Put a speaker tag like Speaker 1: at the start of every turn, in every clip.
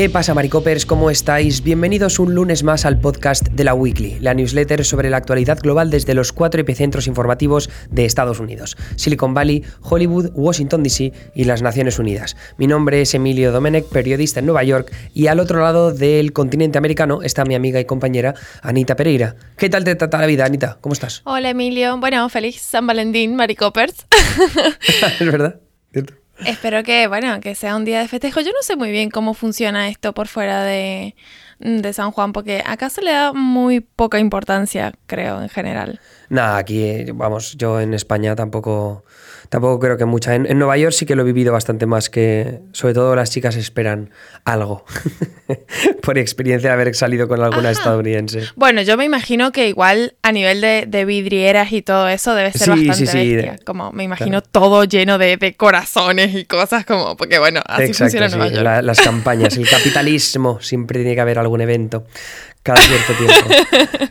Speaker 1: ¿Qué pasa, Maricopers? ¿Cómo estáis? Bienvenidos un lunes más al podcast de la Weekly, la newsletter sobre la actualidad global desde los cuatro epicentros informativos de Estados Unidos: Silicon Valley, Hollywood, Washington DC y las Naciones Unidas. Mi nombre es Emilio Domenech, periodista en Nueva York, y al otro lado del continente americano está mi amiga y compañera Anita Pereira. ¿Qué tal te trata la vida, Anita? ¿Cómo estás?
Speaker 2: Hola, Emilio. Bueno, feliz San Valentín, Maricopers.
Speaker 1: es verdad. ¿Cierto?
Speaker 2: Espero que, bueno, que sea un día de festejo. Yo no sé muy bien cómo funciona esto por fuera de, de San Juan, porque acá se le da muy poca importancia, creo, en general.
Speaker 1: Nada, aquí, vamos, yo en España tampoco tampoco creo que mucha. En, Nueva York sí que lo he vivido bastante más que, sobre todo las chicas esperan algo, por experiencia de haber salido con alguna estadounidense.
Speaker 2: Bueno, yo me imagino que igual a nivel de, vidrieras y todo eso debe ser bastante bestia. Como me imagino todo lleno de, corazones y cosas como, porque bueno, así funciona Nueva York.
Speaker 1: las campañas, el capitalismo, siempre tiene que haber algún evento cada cierto tiempo.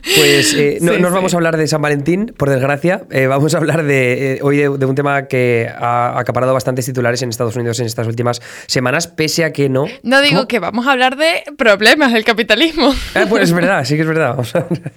Speaker 1: Pues eh, no nos vamos a hablar de San Valentín, por desgracia. Eh, vamos a hablar de, eh, hoy de, un tema que ha acaparado bastantes titulares en Estados Unidos en estas últimas semanas, pese a que no.
Speaker 2: No digo que vamos a hablar de problemas del capitalismo.
Speaker 1: pues es verdad, sí que es verdad.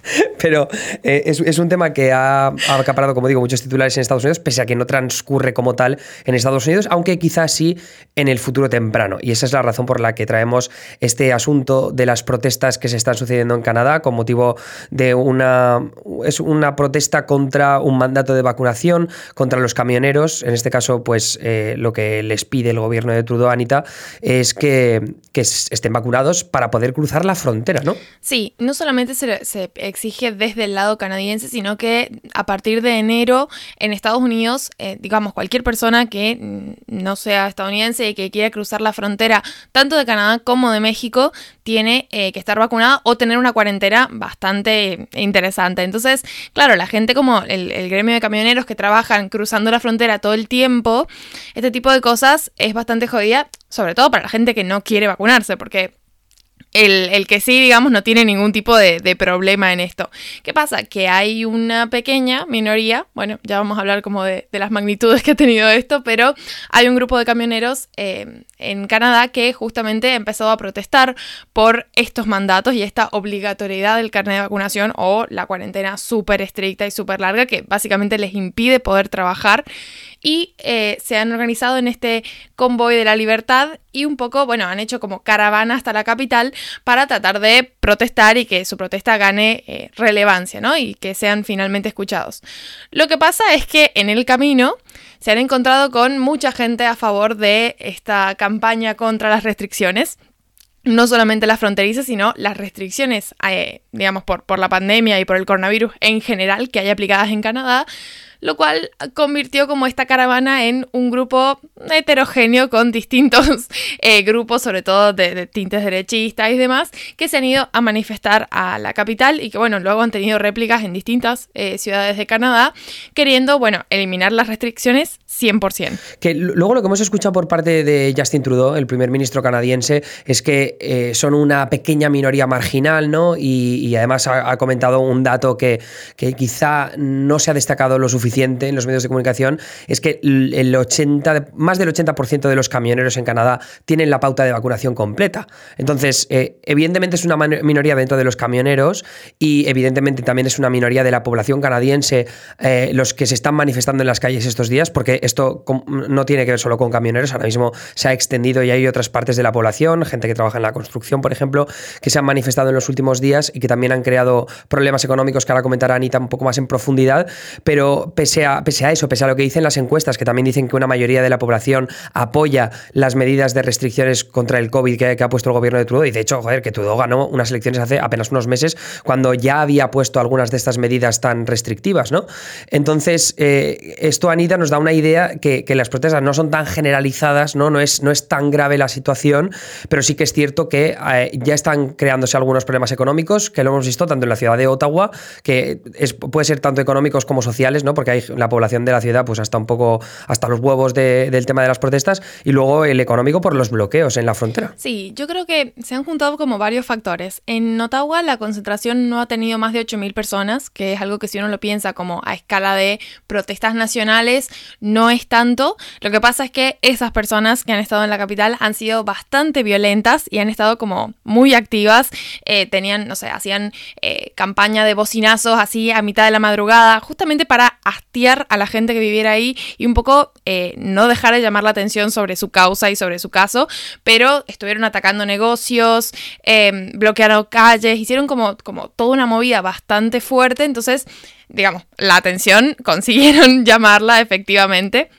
Speaker 1: Pero es, es, un tema que ha, ha, acaparado, como digo, muchos titulares en Estados Unidos, pese a que no transcurre como tal en Estados Unidos, aunque quizás sí en el futuro temprano. Y esa es la razón por la que traemos este asunto de las protestas que se están sucediendo en Canadá con motivo de una, es una protesta contra un mandato de vacunación contra los camioneros. En este caso, pues eh, lo que les pide el gobierno de Trudeau, Anita, es que, que estén vacunados para poder cruzar la frontera, ¿no?
Speaker 2: Sí, no solamente se, se exige desde el lado canadiense, sino que a partir de enero en Estados Unidos, eh, digamos, cualquier persona que no sea estadounidense y que quiera cruzar la frontera tanto de Canadá como de México, tiene eh, que estar vacunada o tener una cuarentena bastante interesante. Entonces, claro, la gente como el, el, gremio de camioneros que trabajan cruzando la frontera todo el tiempo, este tipo de cosas es bastante jodida, sobre todo para la gente que no quiere vacunarse, porque el, que sí, digamos, no tiene ningún tipo de, problema en esto. ¿Qué pasa? Que hay una pequeña minoría, bueno, ya vamos a hablar como de, las magnitudes que ha tenido esto, pero hay un grupo de camioneros eh, en Canadá que justamente empezó a protestar por estos mandatos y esta obligatoriedad del carnet de vacunación o la cuarentena súper estricta y súper larga que básicamente les impide poder trabajar y eh, se han organizado en este convoy de la libertad y un poco, bueno, han hecho como caravana hasta la capital para tratar de protestar y que su protesta gane eh, relevancia, ¿no? Y que sean finalmente escuchados. Lo que pasa es que en el camino se han encontrado con mucha gente a favor de esta campaña contra las restricciones no solamente las fronterizas, sino las restricciones, eh, digamos, por, por la pandemia y por el coronavirus en general que hay aplicadas en Canadá, lo cual convirtió como esta caravana en un grupo heterogéneo con distintos eh, grupos, sobre todo de, tintes derechistas y demás, que se han ido a manifestar a la capital y que, bueno, luego han tenido réplicas en distintas eh, ciudades de Canadá, queriendo, bueno, eliminar las restricciones 100%.
Speaker 1: Que luego lo que hemos escuchado por parte de Justin Trudeau, el primer ministro canadiense, es que eh, son una pequeña minoría marginal, ¿no? Y, además ha, comentado un dato que, que quizá no se ha destacado lo suficiente en los medios de comunicación es que el 80, más del 80% de los camioneros en Canadá tienen la pauta de vacunación completa. Entonces, eh, evidentemente es una minoría dentro de los camioneros y evidentemente también es una minoría de la población canadiense eh, los que se están manifestando en las calles estos días, porque esto no tiene que ver solo con camioneros, ahora mismo se ha extendido y hay otras partes de la población, gente que trabaja en la construcción, por ejemplo, que se han manifestado en los últimos días y que también han creado problemas económicos que ahora comentará Anita un poco más en profundidad, pero pese a, eso, pese a lo que dicen las encuestas, que también dicen que una mayoría de la población apoya las medidas de restricciones contra el COVID que, ha puesto el gobierno de Trudeau, y de hecho, joder, que Trudeau ganó unas elecciones hace apenas unos meses cuando ya había puesto algunas de estas medidas tan restrictivas, ¿no? Entonces, eh, esto, Anita, nos da una idea que, las protestas no son tan generalizadas, ¿no? No es, no es tan grave la situación, pero sí que es cierto que eh, ya están creándose algunos problemas económicos, que lo hemos visto tanto en la ciudad de Ottawa, que puede ser tanto económicos como sociales, ¿no? Porque la población de la ciudad pues hasta un poco, hasta los huevos del tema de las protestas, y luego el económico por los bloqueos en la frontera.
Speaker 2: Sí, yo creo que se han juntado como varios factores. En Ottawa la concentración no ha tenido más de 8.000 personas, que es algo que si uno lo piensa como a escala de protestas nacionales, no es tanto. Lo que pasa es que esas personas que han estado en la capital han sido bastante violentas y han estado como muy activas. Eh, tenían, no sé, hacían eh, campaña de bocinazos así a mitad de la madrugada, justamente para a la gente que viviera ahí y un poco eh, no dejar de llamar la atención sobre su causa y sobre su caso, pero estuvieron atacando negocios, bloquearon calles, hicieron como, como toda una movida bastante fuerte, entonces, digamos, la atención consiguieron llamarla efectivamente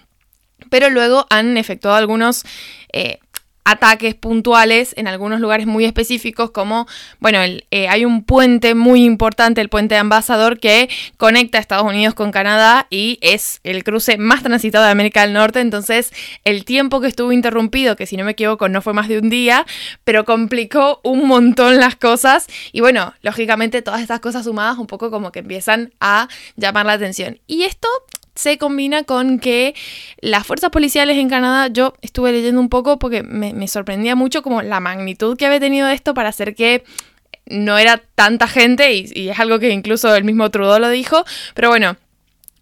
Speaker 2: pero luego han efectuado algunos eh, ataques puntuales en algunos lugares muy específicos, como, bueno, eh, hay un puente muy importante, el puente de Ambasador, que conecta Estados Unidos con Canadá y es el cruce más transitado de América del Norte, entonces el tiempo que estuvo interrumpido, que si no me equivoco no fue más de un día, pero complicó un montón las cosas y bueno, lógicamente todas estas cosas sumadas un poco como que empiezan a llamar la atención. Y esto se combina con que las fuerzas policiales en Canadá, yo estuve leyendo un poco porque me, sorprendía mucho como la magnitud que había tenido esto para hacer que no era tanta gente y, es algo que incluso el mismo Trudeau lo dijo, pero bueno,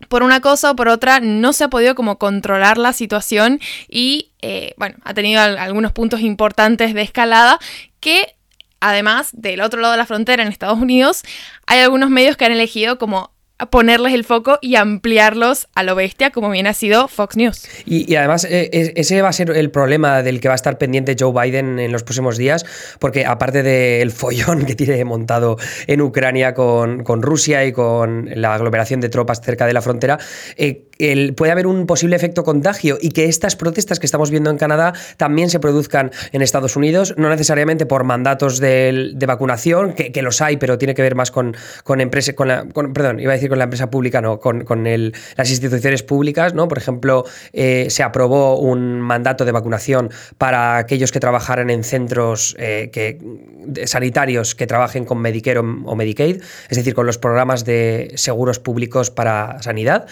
Speaker 2: por una cosa o por otra no se ha podido como controlar la situación y eh, bueno, ha tenido algunos puntos importantes de escalada que además del otro lado de la frontera en Estados Unidos hay algunos medios que han elegido como ponerles el foco y ampliarlos a lo bestia, como bien ha sido Fox News.
Speaker 1: Y, además, eh, ese va a ser el problema del que va a estar pendiente Joe Biden en los próximos días, porque aparte del follón que tiene montado en Ucrania con, con, Rusia y con la aglomeración de tropas cerca de la frontera, eh, puede haber un posible efecto contagio y que estas protestas que estamos viendo en Canadá también se produzcan en Estados Unidos, no necesariamente por mandatos de, vacunación, que, los hay, pero tiene que ver más con, con empresas, con la, perdón, iba a decir con la empresa pública, no, con, con el, las instituciones públicas, ¿no? Por ejemplo, eh, se aprobó un mandato de vacunación para aquellos que trabajaran en centros eh, sanitarios que trabajen con Medicare o Medicaid, es decir, con los programas de seguros públicos para sanidad.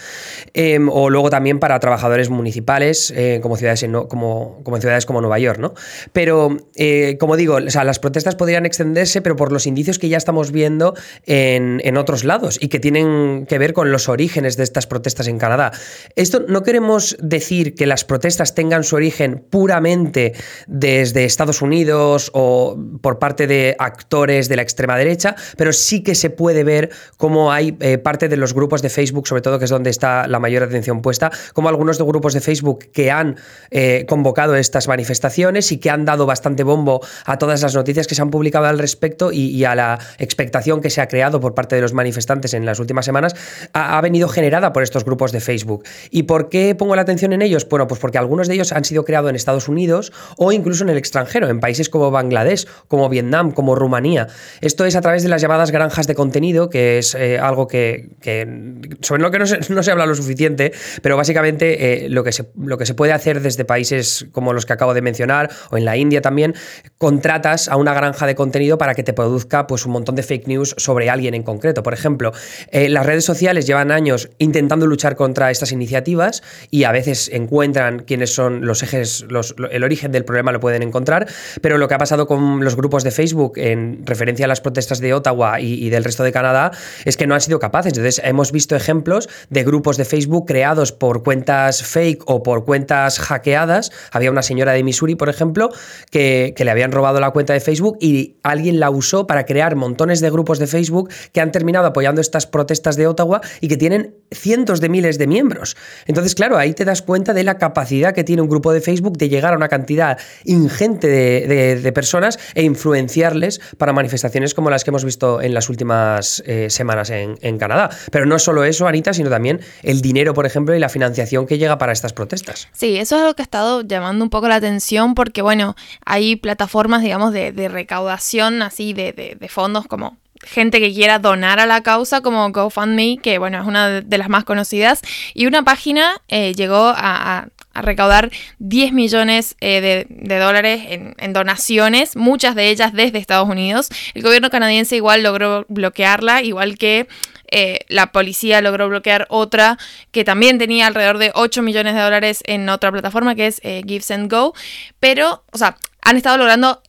Speaker 1: Em, o luego también para trabajadores municipales, eh, como, ciudades en, como, como, ciudades como Nueva York, ¿no? Pero, eh, como digo, las protestas podrían extenderse, pero por los indicios que ya estamos viendo en, en, otros lados y que tienen que ver con los orígenes de estas protestas en Canadá. Esto no queremos decir que las protestas tengan su origen puramente desde Estados Unidos o por parte de actores de la extrema derecha, pero sí que se puede ver cómo hay eh, parte de los grupos de Facebook, sobre todo que es donde está la mayor atención puesta, como algunos de grupos de Facebook que han eh, convocado estas manifestaciones y que han dado bastante bombo a todas las noticias que se han publicado al respecto y, a la expectación que se ha creado por parte de los manifestantes en las últimas semanas, ha, venido generada por estos grupos de Facebook. ¿Y por qué pongo la atención en ellos? Bueno, pues porque algunos de ellos han sido creados en Estados Unidos o incluso en el extranjero, en países como Bangladesh, como Vietnam, como Rumanía. Esto es a través de las llamadas granjas de contenido, que es eh, algo que, sobre lo que no se habla lo suficiente pero básicamente eh, lo, que se, lo que se puede hacer desde países como los que acabo de mencionar o en la India también, contratas a una granja de contenido para que te produzca pues, un montón de fake news sobre alguien en concreto. Por ejemplo, eh, las redes sociales llevan años intentando luchar contra estas iniciativas y a veces encuentran quiénes son los ejes, el origen del problema lo pueden encontrar, pero lo que ha pasado con los grupos de Facebook en referencia a las protestas de Ottawa y del resto de Canadá es que no han sido capaces. Entonces hemos visto ejemplos de grupos de Facebook creados por cuentas fake o por cuentas hackeadas. Había una señora de Missouri, por ejemplo, que, le habían robado la cuenta de Facebook y alguien la usó para crear montones de grupos de Facebook que han terminado apoyando estas protestas de Ottawa y que tienen cientos de miles de miembros. Entonces, claro, ahí te das cuenta de la capacidad que tiene un grupo de Facebook de llegar a una cantidad ingente de, personas e influenciarles para manifestaciones como las que hemos visto en las últimas eh, semanas en, en Canadá. Pero no solo eso, Anita, sino también el por ejemplo, y la financiación que llega para estas protestas.
Speaker 2: Sí, eso es lo que ha estado llamando un poco la atención porque, bueno, hay plataformas, digamos, de, recaudación así de, de, fondos como gente que quiera donar a la causa como GoFundMe, que bueno, es una de las más conocidas, y una página eh, llegó a, recaudar 10 millones eh, de, dólares en, en, donaciones, muchas de ellas desde Estados Unidos. El gobierno canadiense igual logró bloquearla, igual que eh, la policía logró bloquear otra que también tenía alrededor de 8 millones de dólares en otra plataforma que es eh, Gives and Go. Pero, o sea, han estado logrando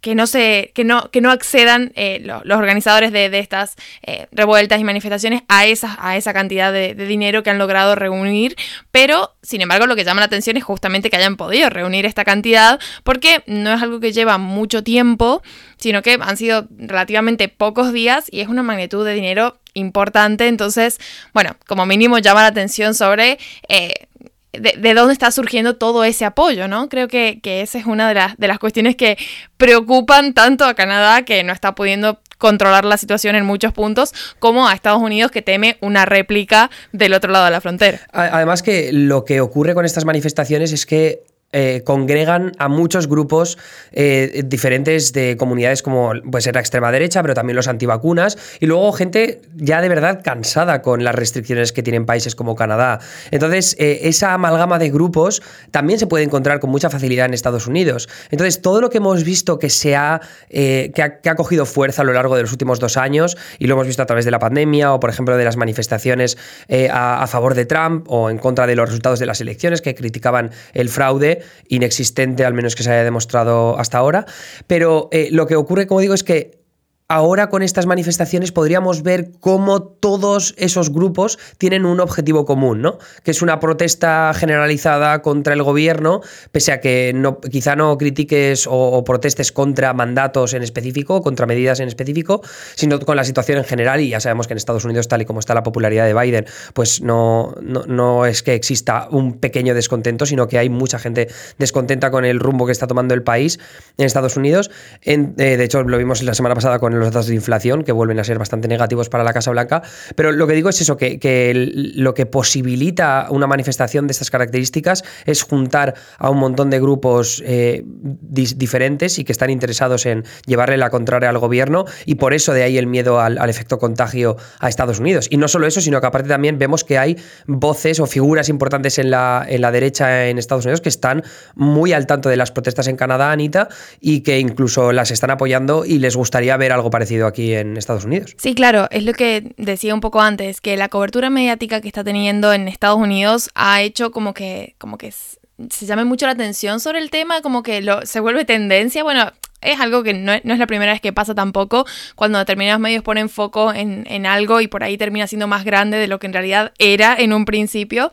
Speaker 2: que no se que no que no accedan eh, los organizadores de, estas eh, revueltas y manifestaciones a esa a esa cantidad de, dinero que han logrado reunir. Pero sin embargo lo que llama la atención es justamente que hayan podido reunir esta cantidad porque no es algo que lleva mucho tiempo sino que han sido relativamente pocos días y es una magnitud de dinero importante. Entonces bueno como mínimo llama la atención sobre eh, de, dónde está surgiendo todo ese apoyo, ¿no? Creo que, esa es una de las, de las cuestiones que preocupan tanto a Canadá, que no está pudiendo controlar la situación en muchos puntos, como a Estados Unidos que teme una réplica del otro lado de la frontera.
Speaker 1: Además que lo que ocurre con estas manifestaciones es que eh, congregan a muchos grupos eh, diferentes de comunidades como puede ser la extrema derecha, pero también los antivacunas, y luego gente ya de verdad cansada con las restricciones que tienen países como Canadá. Entonces, eh, esa amalgama de grupos también se puede encontrar con mucha facilidad en Estados Unidos. Entonces, todo lo que hemos visto que, se ha, que, ha, cogido fuerza a lo largo de los últimos dos años, y lo hemos visto a través de la pandemia o, por ejemplo, de las manifestaciones a favor de Trump o en contra de los resultados de las elecciones que criticaban el fraude, inexistente, al menos que se haya demostrado hasta ahora. Pero eh, lo que ocurre, como digo, es que ahora con estas manifestaciones podríamos ver cómo todos esos grupos tienen un objetivo común, ¿no? Que es una protesta generalizada contra el gobierno, pese a que no, quizá no critiques o, protestes contra mandatos en específico, contra medidas en específico, sino con la situación en general. Y ya sabemos que en Estados Unidos, tal y como está la popularidad de Biden, pues no, no, es que exista un pequeño descontento, sino que hay mucha gente descontenta con el rumbo que está tomando el país en Estados Unidos. Eh, de hecho, lo vimos la semana pasada con el los datos de inflación, que vuelven a ser bastante negativos para la Casa Blanca. Pero lo que digo es eso, que, lo que posibilita una manifestación de estas características es juntar a un montón de grupos eh, diferentes y que están interesados en llevarle la contraria al gobierno y por eso de ahí el miedo al, efecto contagio a Estados Unidos. Y no solo eso, sino que aparte también vemos que hay voces o figuras importantes en la, en la derecha en Estados Unidos que están muy al tanto de las protestas en Canadá, Anita, y que incluso las están apoyando y les gustaría ver algo parecido aquí en Estados Unidos.
Speaker 2: Sí, claro, es lo que decía un poco antes, que la cobertura mediática que está teniendo en Estados Unidos ha hecho como que, como que se llame mucho la atención sobre el tema, como que se vuelve tendencia. Bueno, es algo que no, es la primera vez que pasa tampoco, cuando determinados medios ponen foco en algo y por ahí termina siendo más grande de lo que en realidad era en un principio.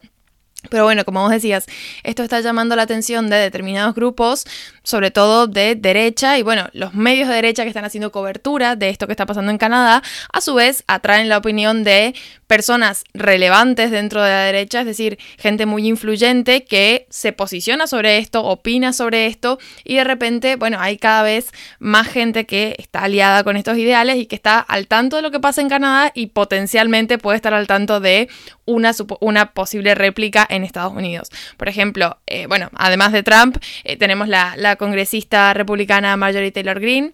Speaker 2: Pero bueno, como vos decías, esto está llamando la atención de determinados grupos, sobre todo de derecha, y bueno, los medios de derecha que están haciendo cobertura de esto que está pasando en Canadá, a su vez atraen la opinión de personas relevantes dentro de la derecha, es decir, gente muy influyente que se posiciona sobre esto, opina sobre esto, y de repente, bueno, hay cada vez más gente que está aliada con estos ideales y que está al tanto de lo que pasa en Canadá y potencialmente puede estar al tanto de una, posible réplica en Estados Unidos. Por ejemplo, eh, bueno, además de Trump, eh, tenemos la, congresista republicana Marjorie Taylor Greene,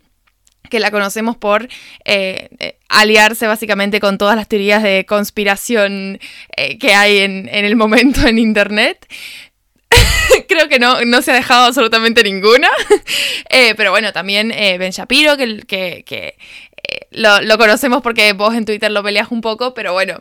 Speaker 2: que la conocemos por eh, aliarse básicamente con todas las teorías de conspiración que hay en, el momento en Internet. Creo que no, no se ha dejado absolutamente ninguna. pero bueno, también Ben Shapiro, que, que, lo, lo, conocemos porque vos en Twitter lo peleas un poco, pero bueno,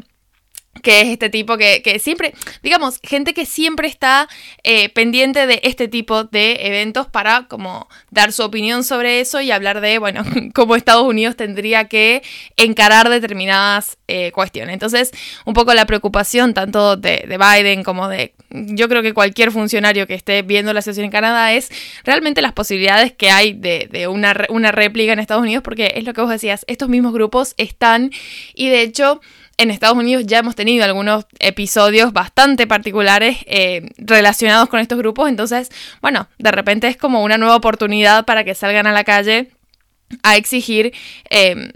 Speaker 2: que es este tipo que, siempre, digamos, gente que siempre está eh, pendiente de este tipo de eventos para como dar su opinión sobre eso y hablar de, bueno, cómo Estados Unidos tendría que encarar determinadas eh, cuestiones. Entonces, un poco la preocupación tanto de, Biden como de, yo creo que cualquier funcionario que esté viendo la situación en Canadá es realmente las posibilidades que hay de, de una, una réplica en Estados Unidos, porque es lo que vos decías, estos mismos grupos están y de hecho en Estados Unidos ya hemos tenido algunos episodios bastante particulares eh, relacionados con estos grupos, entonces, bueno, de repente es como una nueva oportunidad para que salgan a la calle a exigir eh,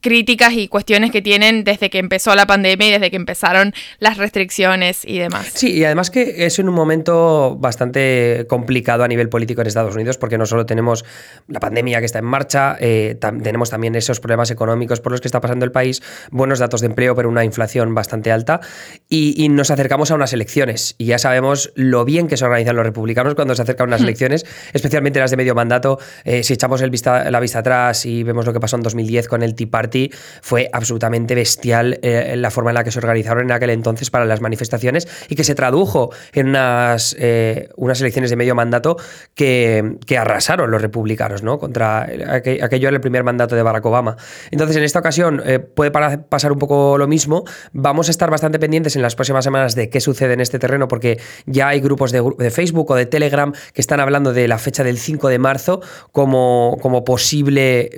Speaker 2: críticas y cuestiones que tienen desde que empezó la pandemia y desde que empezaron las restricciones y demás.
Speaker 1: Sí, y además que es en un momento bastante complicado a nivel político en Estados Unidos porque no solo tenemos la pandemia que está en marcha, eh, tenemos también esos problemas económicos por los que está pasando el país, buenos datos de empleo pero una inflación bastante alta y, nos acercamos a unas elecciones y ya sabemos lo bien que se organizan los republicanos cuando se acercan unas hmm. elecciones, especialmente las de medio mandato. Eh, si echamos el vista, la vista atrás y vemos lo que pasó en 2010 con el el Tea Party, fue absolutamente bestial eh, la forma en la que se organizaron en aquel entonces para las manifestaciones y que se tradujo en unas, eh, unas elecciones de medio mandato que, que arrasaron los republicanos, ¿no? Contra aquello era el primer mandato de Barack Obama. Entonces, en esta ocasión eh, puede pasar un poco lo mismo. Vamos a estar bastante pendientes en las próximas semanas de qué sucede en este terreno, porque ya hay grupos de, Facebook o de Telegram que están hablando de la fecha del 5 de marzo como, como posible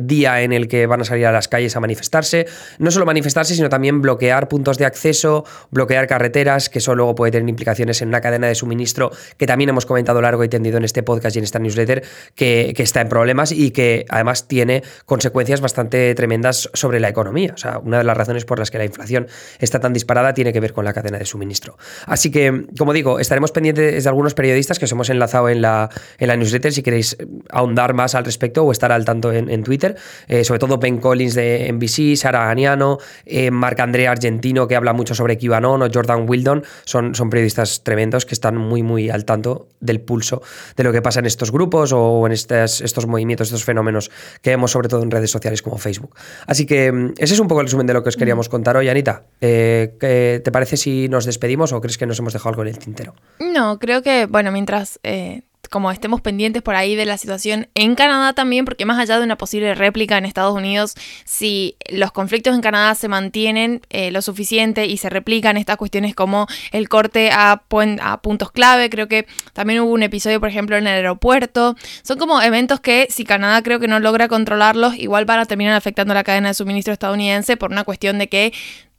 Speaker 1: día en el que van a salir a las calles a manifestarse. No solo manifestarse, sino también bloquear puntos de acceso, bloquear carreteras, que eso luego puede tener implicaciones en una cadena de suministro que también hemos comentado largo y tendido en este podcast y en esta newsletter, que, que está en problemas y que además tiene consecuencias bastante tremendas sobre la economía. O sea, una de las razones por las que la inflación está tan disparada tiene que ver con la cadena de suministro. Así que, como digo, estaremos pendientes de algunos periodistas que os hemos enlazado en la, en la newsletter si queréis ahondar más al respecto o estar al tanto en, Twitter. Eh, sobre todo Ben Collins de NBC, Sara Aniano, eh, Marc Andrea Argentino, que habla mucho sobre QAnon, o Jordan Wildon. Son, son periodistas tremendos que están muy, muy al tanto del pulso de lo que pasa en estos grupos o en estos, estos movimientos, estos fenómenos que vemos sobre todo en redes sociales como Facebook. Así que mm, ese es un poco el resumen de lo que os queríamos contar hoy, Anita. Eh, ¿qué ¿Te parece si nos despedimos o crees que nos hemos dejado algo en el tintero?
Speaker 2: No, creo que, bueno, mientras eh, como estemos pendientes por ahí de la situación en Canadá también, porque más allá de una posible réplica en Estados Unidos, si los conflictos en Canadá se mantienen eh, lo suficiente y se replican estas cuestiones como el corte a, a puntos clave, creo que también hubo un episodio, por ejemplo, en el aeropuerto, son como eventos que si Canadá creo que no logra controlarlos, igual van a terminar afectando la cadena de suministro estadounidense por una cuestión de que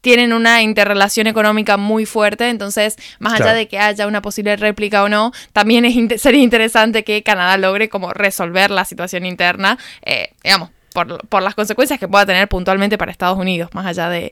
Speaker 2: tienen una interrelación económica muy fuerte, entonces más allá de que haya una posible réplica o no, también es sería interesante que Canadá logre como resolver la situación interna, eh, digamos, por, las consecuencias que pueda tener puntualmente para Estados Unidos, más allá de,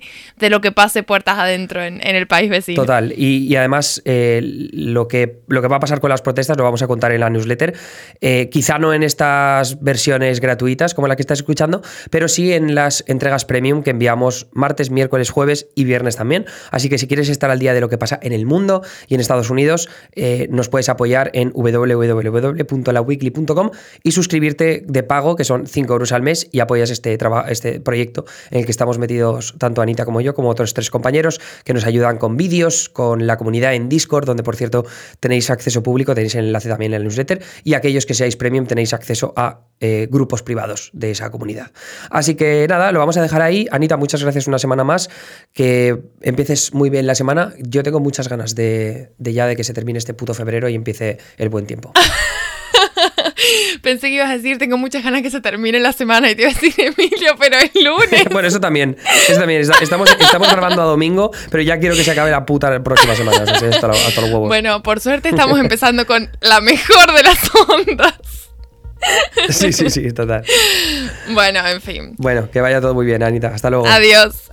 Speaker 2: lo que pase puertas adentro en, el país vecino.
Speaker 1: Total, y, además eh, lo, que, lo que va a pasar con las protestas lo vamos a contar en la newsletter, eh, quizá no en estas versiones gratuitas como la que estás escuchando, pero sí en las entregas premium que enviamos martes, miércoles, jueves y viernes también. Así que si quieres estar al día de lo que pasa en el mundo y en Estados Unidos, eh, nos puedes apoyar en www.laweekly.com y suscribirte de pago, que son 5 euros al mes y apoyas este, este proyecto en el que estamos metidos tanto Anita como yo, como otros tres compañeros que nos ayudan con vídeos, con la comunidad en Discord, donde por cierto tenéis acceso público, tenéis el enlace también en el newsletter, y aquellos que seáis premium tenéis acceso a eh, grupos privados de esa comunidad. Así que nada, lo vamos a dejar ahí. Anita, muchas gracias una semana más, que empieces muy bien la semana. Yo tengo muchas ganas de, de ya de que se termine este puto febrero y empiece el buen tiempo.
Speaker 2: Pensé que ibas a decir, tengo muchas ganas que se termine la semana y te iba a decir, Emilio, pero es lunes.
Speaker 1: bueno, eso también. Eso también. Estamos, estamos grabando a domingo, pero ya quiero que se acabe la puta la próxima semana. hasta, los huevos.
Speaker 2: Bueno, por suerte estamos empezando con la mejor de las ondas.
Speaker 1: Sí, sí, sí, total.
Speaker 2: Bueno, en fin.
Speaker 1: Bueno, que vaya todo muy bien, Anita. Hasta luego.
Speaker 2: Adiós.